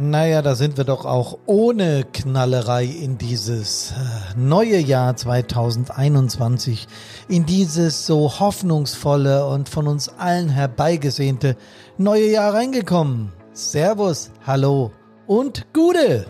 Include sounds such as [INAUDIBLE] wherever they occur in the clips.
Naja, da sind wir doch auch ohne Knallerei in dieses äh, neue Jahr 2021, in dieses so hoffnungsvolle und von uns allen herbeigesehnte neue Jahr reingekommen. Servus, hallo und Gude!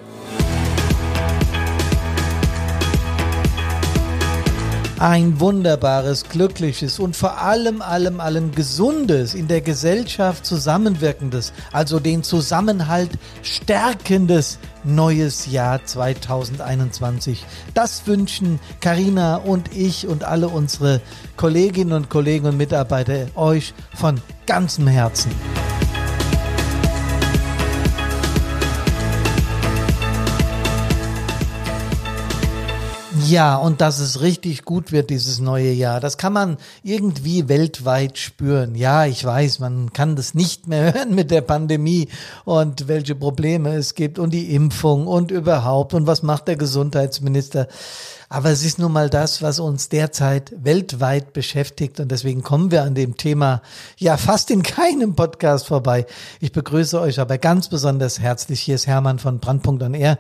Ein wunderbares, glückliches und vor allem, allem, allem gesundes, in der Gesellschaft zusammenwirkendes, also den Zusammenhalt stärkendes neues Jahr 2021. Das wünschen Karina und ich und alle unsere Kolleginnen und Kollegen und Mitarbeiter euch von ganzem Herzen. Ja, und dass es richtig gut wird dieses neue Jahr, das kann man irgendwie weltweit spüren. Ja, ich weiß, man kann das nicht mehr [LAUGHS] hören mit der Pandemie und welche Probleme es gibt und die Impfung und überhaupt und was macht der Gesundheitsminister. Aber es ist nun mal das, was uns derzeit weltweit beschäftigt und deswegen kommen wir an dem Thema ja fast in keinem Podcast vorbei. Ich begrüße euch aber ganz besonders herzlich. Hier ist Hermann von Brandpunkt on Air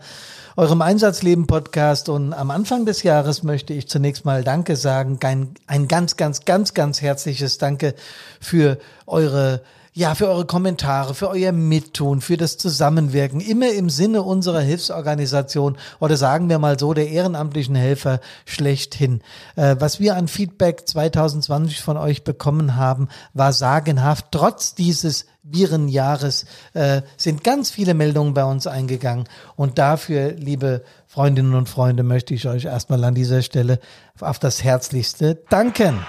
eurem Einsatzleben-Podcast. Und am Anfang des Jahres möchte ich zunächst mal Danke sagen. Ein, ein ganz, ganz, ganz, ganz herzliches Danke für eure ja, für eure Kommentare, für euer Mittun, für das Zusammenwirken, immer im Sinne unserer Hilfsorganisation oder sagen wir mal so der ehrenamtlichen Helfer schlechthin. Äh, was wir an Feedback 2020 von euch bekommen haben, war sagenhaft. Trotz dieses Virenjahres äh, sind ganz viele Meldungen bei uns eingegangen. Und dafür, liebe Freundinnen und Freunde, möchte ich euch erstmal an dieser Stelle auf das Herzlichste danken.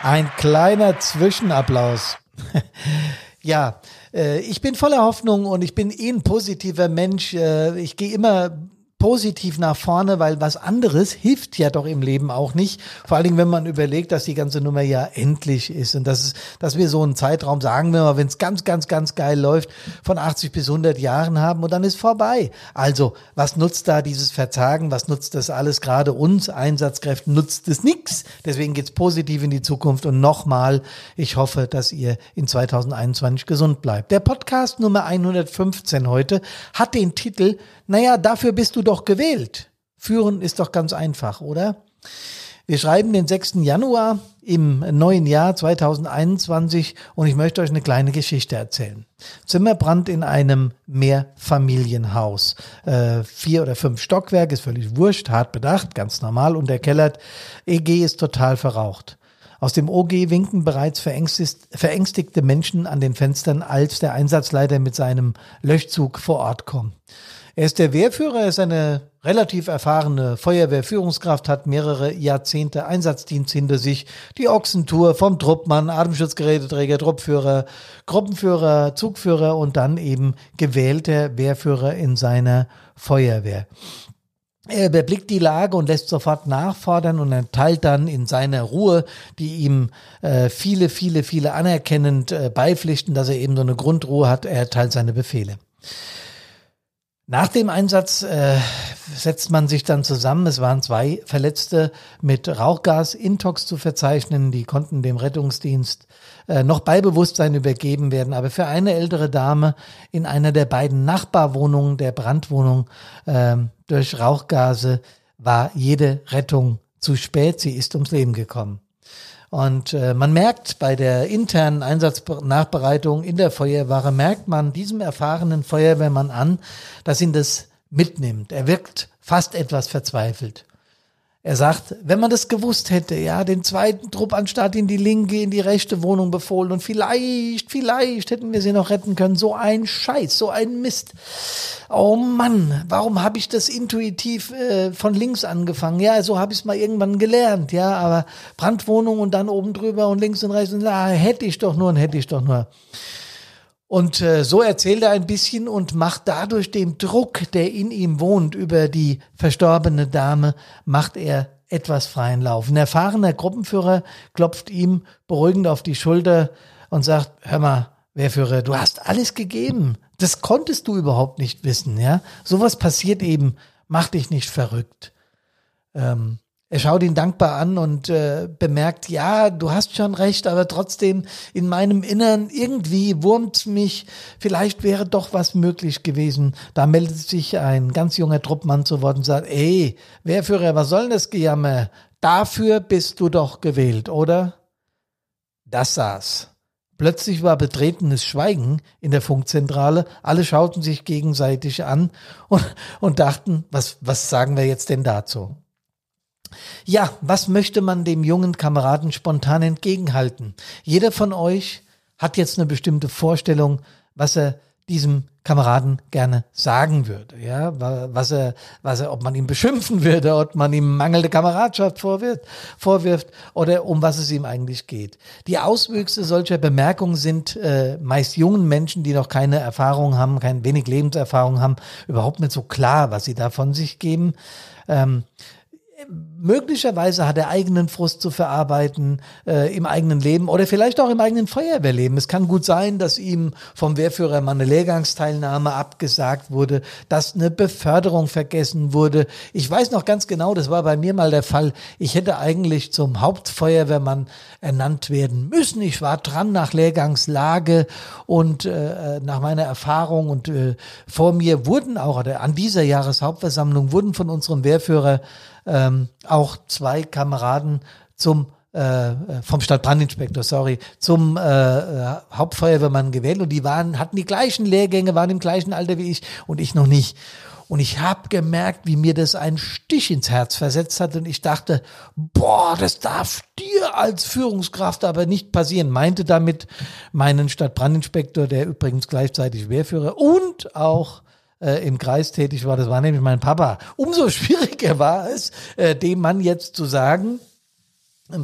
Ein kleiner Zwischenapplaus. [LAUGHS] ja, äh, ich bin voller Hoffnung und ich bin eh ein positiver Mensch. Äh, ich gehe immer positiv nach vorne, weil was anderes hilft ja doch im Leben auch nicht. Vor allen Dingen, wenn man überlegt, dass die ganze Nummer ja endlich ist und dass, es, dass wir so einen Zeitraum, sagen wir mal, wenn es ganz, ganz, ganz geil läuft, von 80 bis 100 Jahren haben und dann ist vorbei. Also, was nutzt da dieses Verzagen? Was nutzt das alles? Gerade uns Einsatzkräften nutzt es nichts. Deswegen geht's positiv in die Zukunft und nochmal, ich hoffe, dass ihr in 2021 gesund bleibt. Der Podcast Nummer 115 heute hat den Titel naja, dafür bist du doch gewählt. Führen ist doch ganz einfach, oder? Wir schreiben den 6. Januar im neuen Jahr 2021 und ich möchte euch eine kleine Geschichte erzählen. Zimmerbrand in einem Mehrfamilienhaus. Äh, vier oder fünf Stockwerke, ist völlig wurscht, hart bedacht, ganz normal unterkellert. EG ist total verraucht. Aus dem OG winken bereits verängstigte Menschen an den Fenstern, als der Einsatzleiter mit seinem Löschzug vor Ort kommt. Er ist der Wehrführer, er ist eine relativ erfahrene Feuerwehrführungskraft, hat mehrere Jahrzehnte Einsatzdienst hinter sich. Die Ochsentour vom Truppmann, Atemschutzgeräteträger, Truppführer, Gruppenführer, Zugführer und dann eben gewählter Wehrführer in seiner Feuerwehr. Er überblickt die Lage und lässt sofort nachfordern und erteilt dann in seiner Ruhe, die ihm äh, viele, viele, viele anerkennend äh, beipflichten, dass er eben so eine Grundruhe hat, er erteilt seine Befehle. Nach dem Einsatz äh, setzt man sich dann zusammen. Es waren zwei Verletzte mit Rauchgas-Intox zu verzeichnen. Die konnten dem Rettungsdienst äh, noch bei Bewusstsein übergeben werden. Aber für eine ältere Dame in einer der beiden Nachbarwohnungen der Brandwohnung äh, durch Rauchgase war jede Rettung zu spät. Sie ist ums Leben gekommen. Und äh, man merkt bei der internen Einsatznachbereitung in der Feuerwache, merkt man diesem erfahrenen Feuerwehrmann an, dass ihn das mitnimmt. Er wirkt fast etwas verzweifelt. Er sagt, wenn man das gewusst hätte, ja, den zweiten Trupp anstatt in die linke, in die rechte Wohnung befohlen und vielleicht, vielleicht hätten wir sie noch retten können. So ein Scheiß, so ein Mist. Oh Mann, warum habe ich das intuitiv äh, von links angefangen? Ja, so habe ich es mal irgendwann gelernt, ja, aber Brandwohnung und dann oben drüber und links und rechts und da hätte ich doch nur und hätte ich doch nur. Und äh, so erzählt er ein bisschen und macht dadurch dem Druck, der in ihm wohnt, über die verstorbene Dame, macht er etwas freien Lauf. Ein erfahrener Gruppenführer klopft ihm beruhigend auf die Schulter und sagt, hör mal, Wehrführer, du hast alles gegeben. Das konntest du überhaupt nicht wissen, ja. Sowas passiert eben. Mach dich nicht verrückt. Ähm, er schaut ihn dankbar an und äh, bemerkt, ja, du hast schon recht, aber trotzdem in meinem Innern irgendwie wurmt mich, vielleicht wäre doch was möglich gewesen. Da meldet sich ein ganz junger Truppmann zu Wort und sagt, ey, Wehrführer, was soll denn das Gejammer? Dafür bist du doch gewählt, oder? Das saß. Plötzlich war betretenes Schweigen in der Funkzentrale. Alle schauten sich gegenseitig an und, und dachten, was, was sagen wir jetzt denn dazu? Ja, was möchte man dem jungen Kameraden spontan entgegenhalten? Jeder von euch hat jetzt eine bestimmte Vorstellung, was er diesem Kameraden gerne sagen würde, ja, was er, was er, ob man ihn beschimpfen würde, ob man ihm mangelnde Kameradschaft vorwirft, vorwirft oder um was es ihm eigentlich geht. Die Auswüchse solcher Bemerkungen sind äh, meist jungen Menschen, die noch keine Erfahrung haben, kein wenig Lebenserfahrung haben, überhaupt nicht so klar, was sie da von sich geben. Ähm, möglicherweise hat er eigenen Frust zu verarbeiten äh, im eigenen Leben oder vielleicht auch im eigenen Feuerwehrleben. Es kann gut sein, dass ihm vom Wehrführer mal eine Lehrgangsteilnahme abgesagt wurde, dass eine Beförderung vergessen wurde. Ich weiß noch ganz genau, das war bei mir mal der Fall. Ich hätte eigentlich zum Hauptfeuerwehrmann ernannt werden müssen. Ich war dran nach Lehrgangslage und äh, nach meiner Erfahrung und äh, vor mir wurden auch oder an dieser Jahreshauptversammlung wurden von unserem Wehrführer ähm, auch zwei Kameraden zum äh, vom Stadtbrandinspektor, sorry, zum äh, äh, Hauptfeuerwehrmann gewählt und die waren, hatten die gleichen Lehrgänge, waren im gleichen Alter wie ich und ich noch nicht. Und ich habe gemerkt, wie mir das einen Stich ins Herz versetzt hat und ich dachte, boah, das darf dir als Führungskraft aber nicht passieren. Meinte damit meinen Stadtbrandinspektor, der übrigens gleichzeitig Wehrführer und auch äh, im Kreis tätig war, das war nämlich mein Papa. Umso [LAUGHS] schwieriger war es, äh, dem Mann jetzt zu sagen,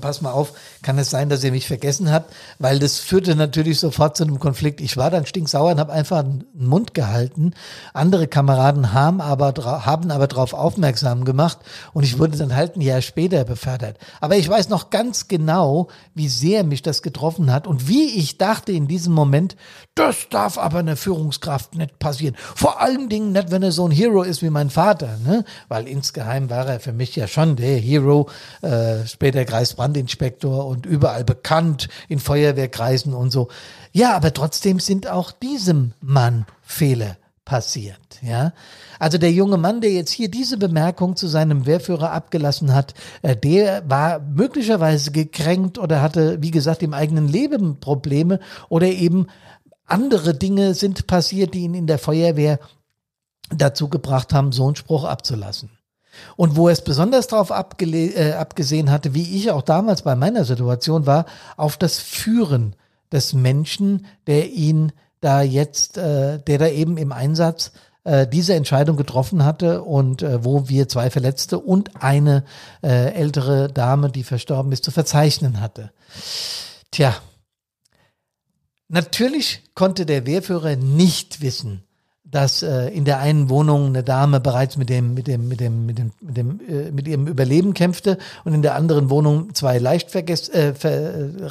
pass mal auf, kann es sein, dass ihr mich vergessen habt, weil das führte natürlich sofort zu einem Konflikt. Ich war dann stinksauer und habe einfach den Mund gehalten. Andere Kameraden haben aber, haben aber darauf aufmerksam gemacht und ich wurde dann halt ein Jahr später befördert. Aber ich weiß noch ganz genau, wie sehr mich das getroffen hat und wie ich dachte in diesem Moment, das darf aber einer Führungskraft nicht passieren. Vor allen Dingen nicht, wenn er so ein Hero ist wie mein Vater, ne? weil insgeheim war er für mich ja schon der Hero, äh, später Kreisbrandinspektor und überall bekannt in Feuerwehrkreisen und so. Ja, aber trotzdem sind auch diesem Mann Fehler passiert, ja. Also der junge Mann, der jetzt hier diese Bemerkung zu seinem Wehrführer abgelassen hat, äh, der war möglicherweise gekränkt oder hatte, wie gesagt, im eigenen Leben Probleme oder eben andere Dinge sind passiert, die ihn in der Feuerwehr dazu gebracht haben, so einen Spruch abzulassen. Und wo er es besonders darauf äh, abgesehen hatte, wie ich auch damals bei meiner Situation war, auf das Führen des Menschen, der ihn da jetzt, äh, der da eben im Einsatz äh, diese Entscheidung getroffen hatte und äh, wo wir zwei Verletzte und eine äh, ältere Dame, die verstorben ist, zu verzeichnen hatte. Tja, Natürlich konnte der Wehrführer nicht wissen, dass äh, in der einen Wohnung eine Dame bereits mit dem mit dem mit dem mit dem mit dem äh, mit ihrem Überleben kämpfte und in der anderen Wohnung zwei leicht vergess, äh,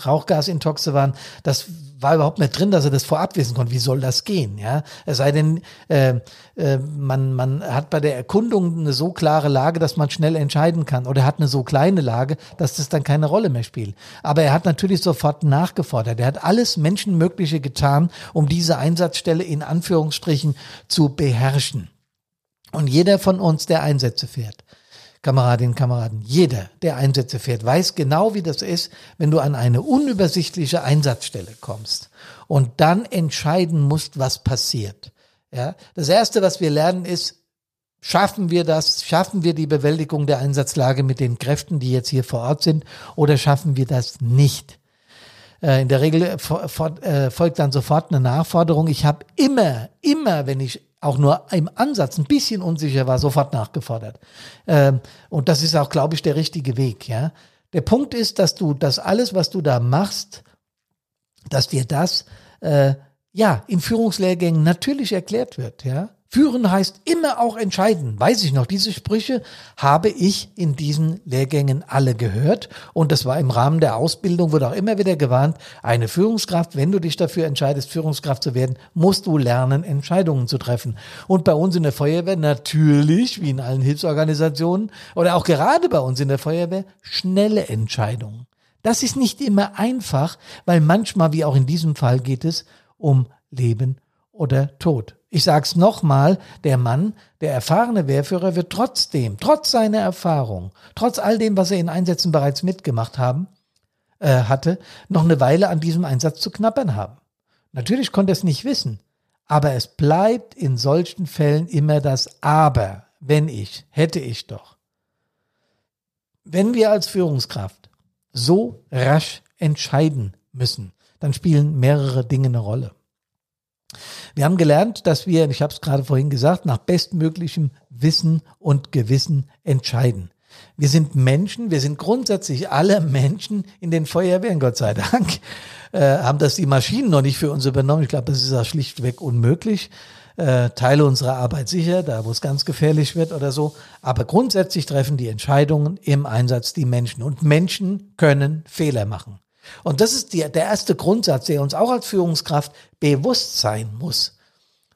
Rauchgasintoxe waren. Das war überhaupt nicht drin, dass er das vorab wissen konnte. Wie soll das gehen? Ja, es sei denn, äh, äh, man man hat bei der Erkundung eine so klare Lage, dass man schnell entscheiden kann, oder hat eine so kleine Lage, dass das dann keine Rolle mehr spielt. Aber er hat natürlich sofort nachgefordert. Er hat alles Menschenmögliche getan, um diese Einsatzstelle in Anführungsstrichen zu beherrschen. Und jeder von uns, der Einsätze fährt, Kameradinnen und Kameraden, jeder, der Einsätze fährt, weiß genau, wie das ist, wenn du an eine unübersichtliche Einsatzstelle kommst und dann entscheiden musst, was passiert. Ja, das erste, was wir lernen, ist, schaffen wir das, schaffen wir die Bewältigung der Einsatzlage mit den Kräften, die jetzt hier vor Ort sind, oder schaffen wir das nicht? Äh, in der Regel äh, folgt dann sofort eine Nachforderung. Ich habe immer, immer, wenn ich auch nur im Ansatz ein bisschen unsicher war, sofort nachgefordert. Ähm, und das ist auch, glaube ich, der richtige Weg. Ja, der Punkt ist, dass du das alles, was du da machst, dass dir das äh, ja in Führungslehrgängen natürlich erklärt wird. Ja, Führen heißt immer auch entscheiden. Weiß ich noch, diese Sprüche habe ich in diesen Lehrgängen alle gehört. Und das war im Rahmen der Ausbildung, wurde auch immer wieder gewarnt, eine Führungskraft, wenn du dich dafür entscheidest, Führungskraft zu werden, musst du lernen, Entscheidungen zu treffen. Und bei uns in der Feuerwehr natürlich, wie in allen Hilfsorganisationen oder auch gerade bei uns in der Feuerwehr, schnelle Entscheidungen. Das ist nicht immer einfach, weil manchmal, wie auch in diesem Fall, geht es um Leben oder Tod. Ich sag's nochmal, der Mann, der erfahrene Wehrführer wird trotzdem, trotz seiner Erfahrung, trotz all dem, was er in Einsätzen bereits mitgemacht haben, äh, hatte, noch eine Weile an diesem Einsatz zu knappern haben. Natürlich konnte er es nicht wissen, aber es bleibt in solchen Fällen immer das Aber, wenn ich, hätte ich doch. Wenn wir als Führungskraft so rasch entscheiden müssen, dann spielen mehrere Dinge eine Rolle. Wir haben gelernt, dass wir, ich habe es gerade vorhin gesagt, nach bestmöglichem Wissen und Gewissen entscheiden. Wir sind Menschen, wir sind grundsätzlich alle Menschen in den Feuerwehren, Gott sei Dank, äh, haben das die Maschinen noch nicht für uns übernommen. Ich glaube, das ist ja schlichtweg unmöglich. Äh, Teile unserer Arbeit sicher, da wo es ganz gefährlich wird oder so. Aber grundsätzlich treffen die Entscheidungen im Einsatz die Menschen. Und Menschen können Fehler machen. Und das ist die, der erste Grundsatz, der uns auch als Führungskraft bewusst sein muss.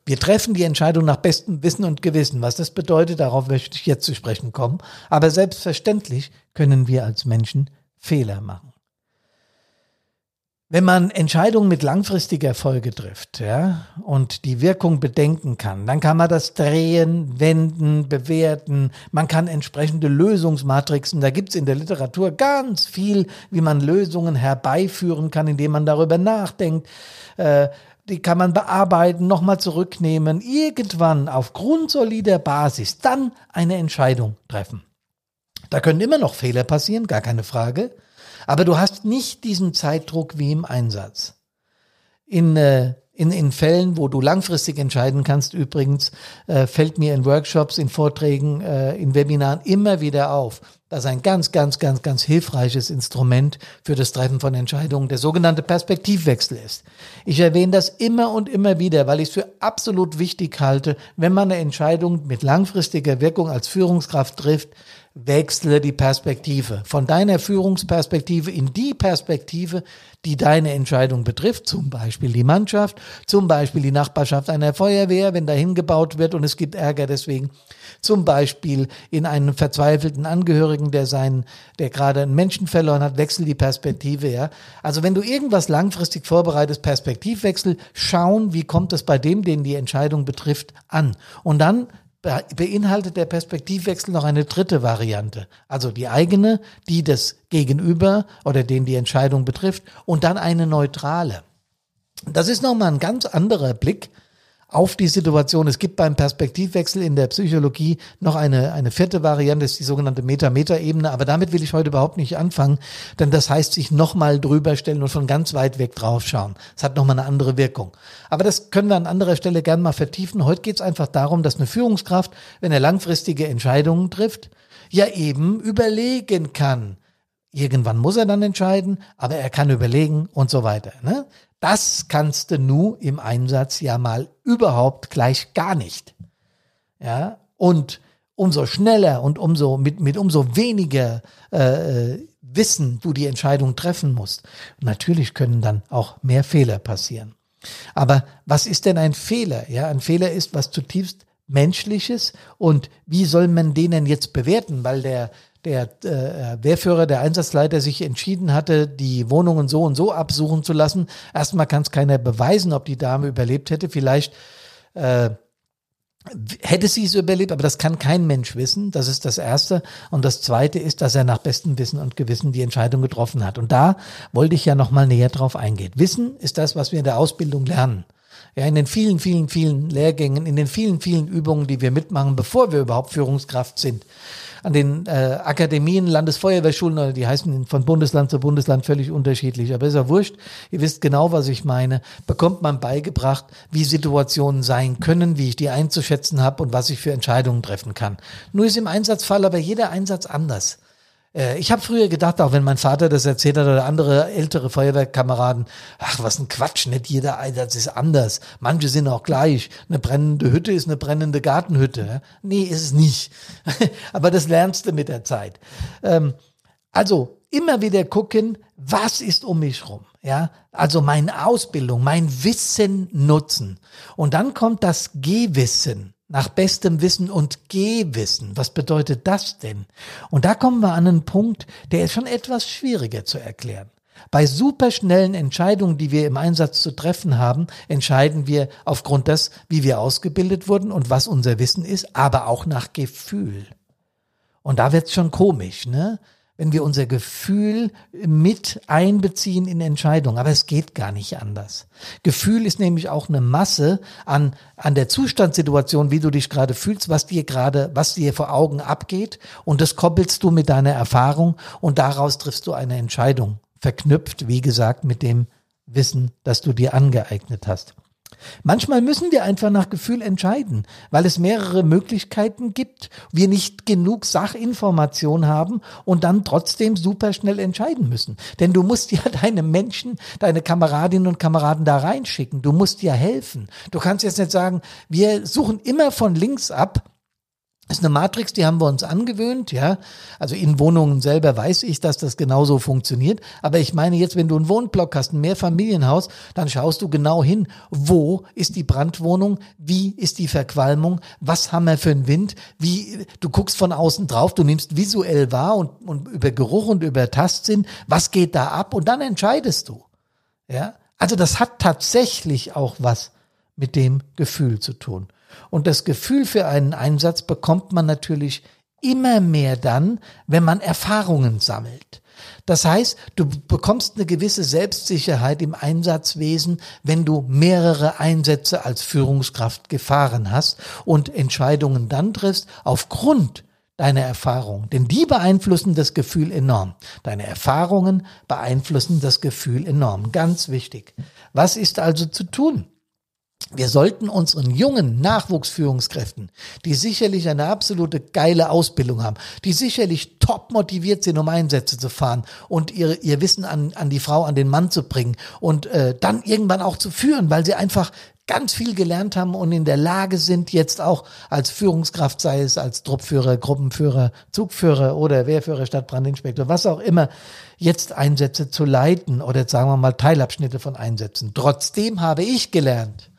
Wir treffen die Entscheidung nach bestem Wissen und Gewissen. Was das bedeutet, darauf möchte ich jetzt zu sprechen kommen. Aber selbstverständlich können wir als Menschen Fehler machen. Wenn man Entscheidungen mit langfristiger Folge trifft, ja, und die Wirkung bedenken kann, dann kann man das drehen, wenden, bewerten. Man kann entsprechende Lösungsmatrixen, da gibt's in der Literatur ganz viel, wie man Lösungen herbeiführen kann, indem man darüber nachdenkt. Äh, die kann man bearbeiten, nochmal zurücknehmen, irgendwann auf grundsolider Basis dann eine Entscheidung treffen. Da können immer noch Fehler passieren, gar keine Frage. Aber du hast nicht diesen Zeitdruck wie im Einsatz. In, äh, in, in Fällen, wo du langfristig entscheiden kannst, übrigens, äh, fällt mir in Workshops, in Vorträgen, äh, in Webinaren immer wieder auf, dass ein ganz, ganz, ganz, ganz hilfreiches Instrument für das Treffen von Entscheidungen der sogenannte Perspektivwechsel ist. Ich erwähne das immer und immer wieder, weil ich es für absolut wichtig halte, wenn man eine Entscheidung mit langfristiger Wirkung als Führungskraft trifft, wechsle die Perspektive von deiner Führungsperspektive in die Perspektive, die deine Entscheidung betrifft, zum Beispiel die Mannschaft, zum Beispiel die Nachbarschaft einer Feuerwehr, wenn dahin gebaut wird und es gibt Ärger deswegen, zum Beispiel in einen verzweifelten Angehörigen, der seinen, der gerade einen Menschen verloren hat, wechsel die Perspektive, ja. Also wenn du irgendwas langfristig vorbereitest, Perspektivwechsel, schauen, wie kommt es bei dem, den die Entscheidung betrifft, an. Und dann beinhaltet der Perspektivwechsel noch eine dritte Variante. Also die eigene, die das Gegenüber oder den die Entscheidung betrifft und dann eine neutrale. Das ist nochmal ein ganz anderer Blick auf die Situation. Es gibt beim Perspektivwechsel in der Psychologie noch eine, eine vierte Variante, ist die sogenannte Meta-Meta-Ebene, aber damit will ich heute überhaupt nicht anfangen, denn das heißt sich nochmal drüber stellen und von ganz weit weg drauf schauen. Das hat nochmal eine andere Wirkung. Aber das können wir an anderer Stelle gern mal vertiefen. Heute geht es einfach darum, dass eine Führungskraft, wenn er langfristige Entscheidungen trifft, ja eben überlegen kann. Irgendwann muss er dann entscheiden, aber er kann überlegen und so weiter. Ne? Das kannst du nu im Einsatz ja mal überhaupt gleich gar nicht. Ja, und umso schneller und umso mit, mit umso weniger äh, Wissen du die Entscheidung treffen musst. Natürlich können dann auch mehr Fehler passieren. Aber was ist denn ein Fehler? Ja, ein Fehler ist was zutiefst Menschliches und wie soll man den jetzt bewerten? Weil der der äh, Wehrführer, der Einsatzleiter sich entschieden hatte, die Wohnungen so und so absuchen zu lassen. Erstmal kann es keiner beweisen, ob die Dame überlebt hätte. Vielleicht äh, hätte sie es überlebt, aber das kann kein Mensch wissen. Das ist das Erste. Und das Zweite ist, dass er nach bestem Wissen und Gewissen die Entscheidung getroffen hat. Und da wollte ich ja nochmal näher drauf eingehen. Wissen ist das, was wir in der Ausbildung lernen. Ja, in den vielen, vielen, vielen Lehrgängen, in den vielen, vielen Übungen, die wir mitmachen, bevor wir überhaupt Führungskraft sind an den äh, Akademien, Landesfeuerwehrschulen, die heißen von Bundesland zu Bundesland völlig unterschiedlich. Aber ist ja wurscht. Ihr wisst genau, was ich meine. Bekommt man beigebracht, wie Situationen sein können, wie ich die einzuschätzen habe und was ich für Entscheidungen treffen kann. Nur ist im Einsatzfall aber jeder Einsatz anders. Äh, ich habe früher gedacht, auch wenn mein Vater das erzählt hat oder andere ältere Feuerwehrkameraden, ach, was ein Quatsch, nicht jeder Einsatz ist anders. Manche sind auch gleich. Eine brennende Hütte ist eine brennende Gartenhütte. Nee, ist es nicht. [LAUGHS] Aber das lernst du mit der Zeit. Ähm, also immer wieder gucken, was ist um mich rum. Ja, also meine Ausbildung, mein Wissen nutzen. Und dann kommt das Gehwissen nach bestem Wissen und Gehwissen. Was bedeutet das denn? Und da kommen wir an einen Punkt, der ist schon etwas schwieriger zu erklären. Bei superschnellen Entscheidungen, die wir im Einsatz zu treffen haben, entscheiden wir aufgrund des, wie wir ausgebildet wurden und was unser Wissen ist, aber auch nach Gefühl. Und da wird's schon komisch, ne? Wenn wir unser Gefühl mit einbeziehen in Entscheidungen. Aber es geht gar nicht anders. Gefühl ist nämlich auch eine Masse an, an der Zustandssituation, wie du dich gerade fühlst, was dir gerade, was dir vor Augen abgeht. Und das koppelst du mit deiner Erfahrung und daraus triffst du eine Entscheidung. Verknüpft, wie gesagt, mit dem Wissen, das du dir angeeignet hast. Manchmal müssen wir einfach nach Gefühl entscheiden, weil es mehrere Möglichkeiten gibt, wir nicht genug Sachinformation haben und dann trotzdem super schnell entscheiden müssen. Denn du musst ja [LAUGHS] deine Menschen, deine Kameradinnen und Kameraden da reinschicken. Du musst ja helfen. Du kannst jetzt nicht sagen, wir suchen immer von links ab ist eine Matrix, die haben wir uns angewöhnt, ja. Also in Wohnungen selber weiß ich, dass das genauso funktioniert. Aber ich meine jetzt, wenn du einen Wohnblock hast, ein Mehrfamilienhaus, dann schaust du genau hin, wo ist die Brandwohnung, wie ist die Verqualmung, was haben wir für einen Wind, wie, du guckst von außen drauf, du nimmst visuell wahr und, und über Geruch und über Tastsinn, was geht da ab und dann entscheidest du, ja. Also das hat tatsächlich auch was mit dem Gefühl zu tun. Und das Gefühl für einen Einsatz bekommt man natürlich immer mehr dann, wenn man Erfahrungen sammelt. Das heißt, du bekommst eine gewisse Selbstsicherheit im Einsatzwesen, wenn du mehrere Einsätze als Führungskraft gefahren hast und Entscheidungen dann triffst aufgrund deiner Erfahrung. Denn die beeinflussen das Gefühl enorm. Deine Erfahrungen beeinflussen das Gefühl enorm. Ganz wichtig. Was ist also zu tun? Wir sollten unseren jungen Nachwuchsführungskräften, die sicherlich eine absolute geile Ausbildung haben, die sicherlich top motiviert sind, um Einsätze zu fahren und ihr, ihr Wissen an, an die Frau, an den Mann zu bringen und äh, dann irgendwann auch zu führen, weil sie einfach ganz viel gelernt haben und in der Lage sind, jetzt auch als Führungskraft, sei es als Truppführer, Gruppenführer, Zugführer oder Wehrführer, Stadtbrandinspektor, was auch immer, jetzt Einsätze zu leiten oder sagen wir mal Teilabschnitte von Einsätzen. Trotzdem habe ich gelernt,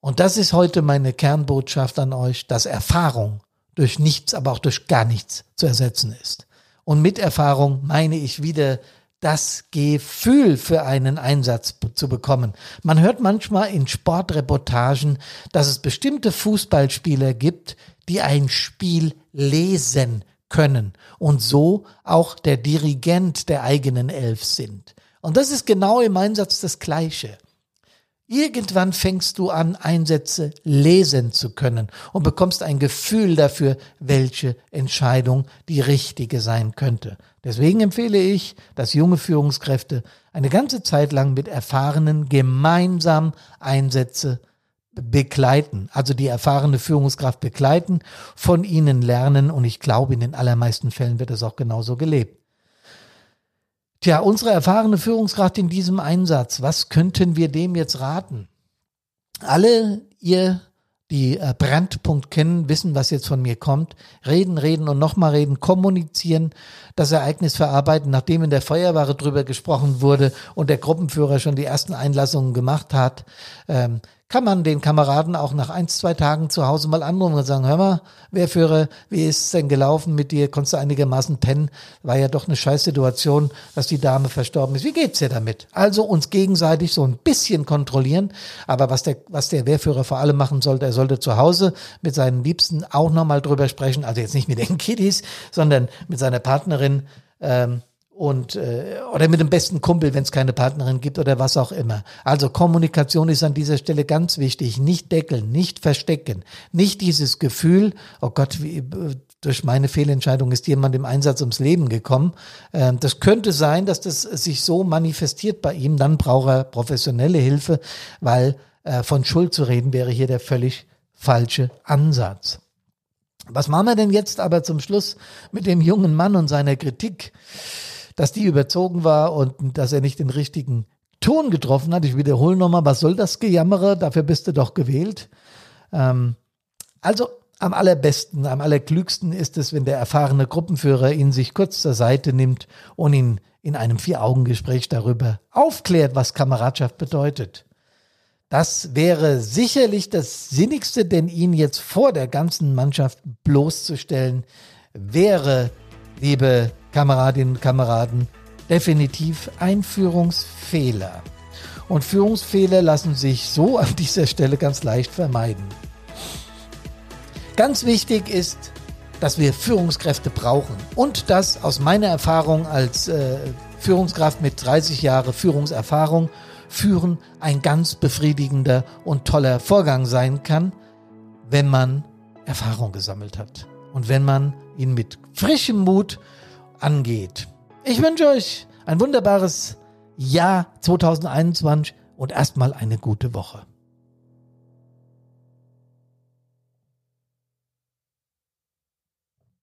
und das ist heute meine Kernbotschaft an euch, dass Erfahrung durch nichts, aber auch durch gar nichts zu ersetzen ist. Und mit Erfahrung meine ich wieder das Gefühl für einen Einsatz zu bekommen. Man hört manchmal in Sportreportagen, dass es bestimmte Fußballspieler gibt, die ein Spiel lesen können und so auch der Dirigent der eigenen Elf sind. Und das ist genau im Einsatz das Gleiche. Irgendwann fängst du an, Einsätze lesen zu können und bekommst ein Gefühl dafür, welche Entscheidung die richtige sein könnte. Deswegen empfehle ich, dass junge Führungskräfte eine ganze Zeit lang mit Erfahrenen gemeinsam Einsätze begleiten, also die erfahrene Führungskraft begleiten, von ihnen lernen und ich glaube, in den allermeisten Fällen wird es auch genauso gelebt. Tja, unsere erfahrene Führungskraft in diesem Einsatz, was könnten wir dem jetzt raten? Alle ihr, die äh, Brandpunkt kennen, wissen, was jetzt von mir kommt. Reden, reden und nochmal reden, kommunizieren, das Ereignis verarbeiten, nachdem in der Feuerwehre drüber gesprochen wurde und der Gruppenführer schon die ersten Einlassungen gemacht hat. Ähm, kann man den Kameraden auch nach ein, zwei Tagen zu Hause mal anrufen und sagen, hör mal, Wehrführer, wie ist denn gelaufen mit dir? Konntest du einigermaßen pennen? War ja doch eine scheiß Situation, dass die Dame verstorben ist. Wie geht's dir damit? Also uns gegenseitig so ein bisschen kontrollieren. Aber was der, was der Wehrführer vor allem machen sollte, er sollte zu Hause mit seinen Liebsten auch nochmal drüber sprechen. Also jetzt nicht mit den [LAUGHS] Kiddies, sondern mit seiner Partnerin, ähm, und äh, oder mit dem besten Kumpel, wenn es keine Partnerin gibt oder was auch immer. Also Kommunikation ist an dieser Stelle ganz wichtig. Nicht deckeln, nicht verstecken, nicht dieses Gefühl, oh Gott, wie, durch meine Fehlentscheidung ist jemand im Einsatz ums Leben gekommen. Ähm, das könnte sein, dass das sich so manifestiert bei ihm. Dann braucht er professionelle Hilfe, weil äh, von Schuld zu reden wäre hier der völlig falsche Ansatz. Was machen wir denn jetzt aber zum Schluss mit dem jungen Mann und seiner Kritik, dass die überzogen war und dass er nicht den richtigen Ton getroffen hat? Ich wiederhole nochmal, was soll das Gejammere? Dafür bist du doch gewählt. Ähm, also am allerbesten, am allerklügsten ist es, wenn der erfahrene Gruppenführer ihn sich kurz zur Seite nimmt und ihn in einem Vier-Augen-Gespräch darüber aufklärt, was Kameradschaft bedeutet. Das wäre sicherlich das Sinnigste, denn ihn jetzt vor der ganzen Mannschaft bloßzustellen, wäre, liebe Kameradinnen und Kameraden, definitiv ein Führungsfehler. Und Führungsfehler lassen sich so [LAUGHS] an dieser Stelle ganz leicht vermeiden. Ganz wichtig ist, dass wir Führungskräfte brauchen und dass aus meiner Erfahrung als äh, Führungskraft mit 30 Jahre Führungserfahrung Führen ein ganz befriedigender und toller Vorgang sein kann, wenn man Erfahrung gesammelt hat und wenn man ihn mit frischem Mut angeht. Ich wünsche euch ein wunderbares Jahr 2021 und erstmal eine gute Woche.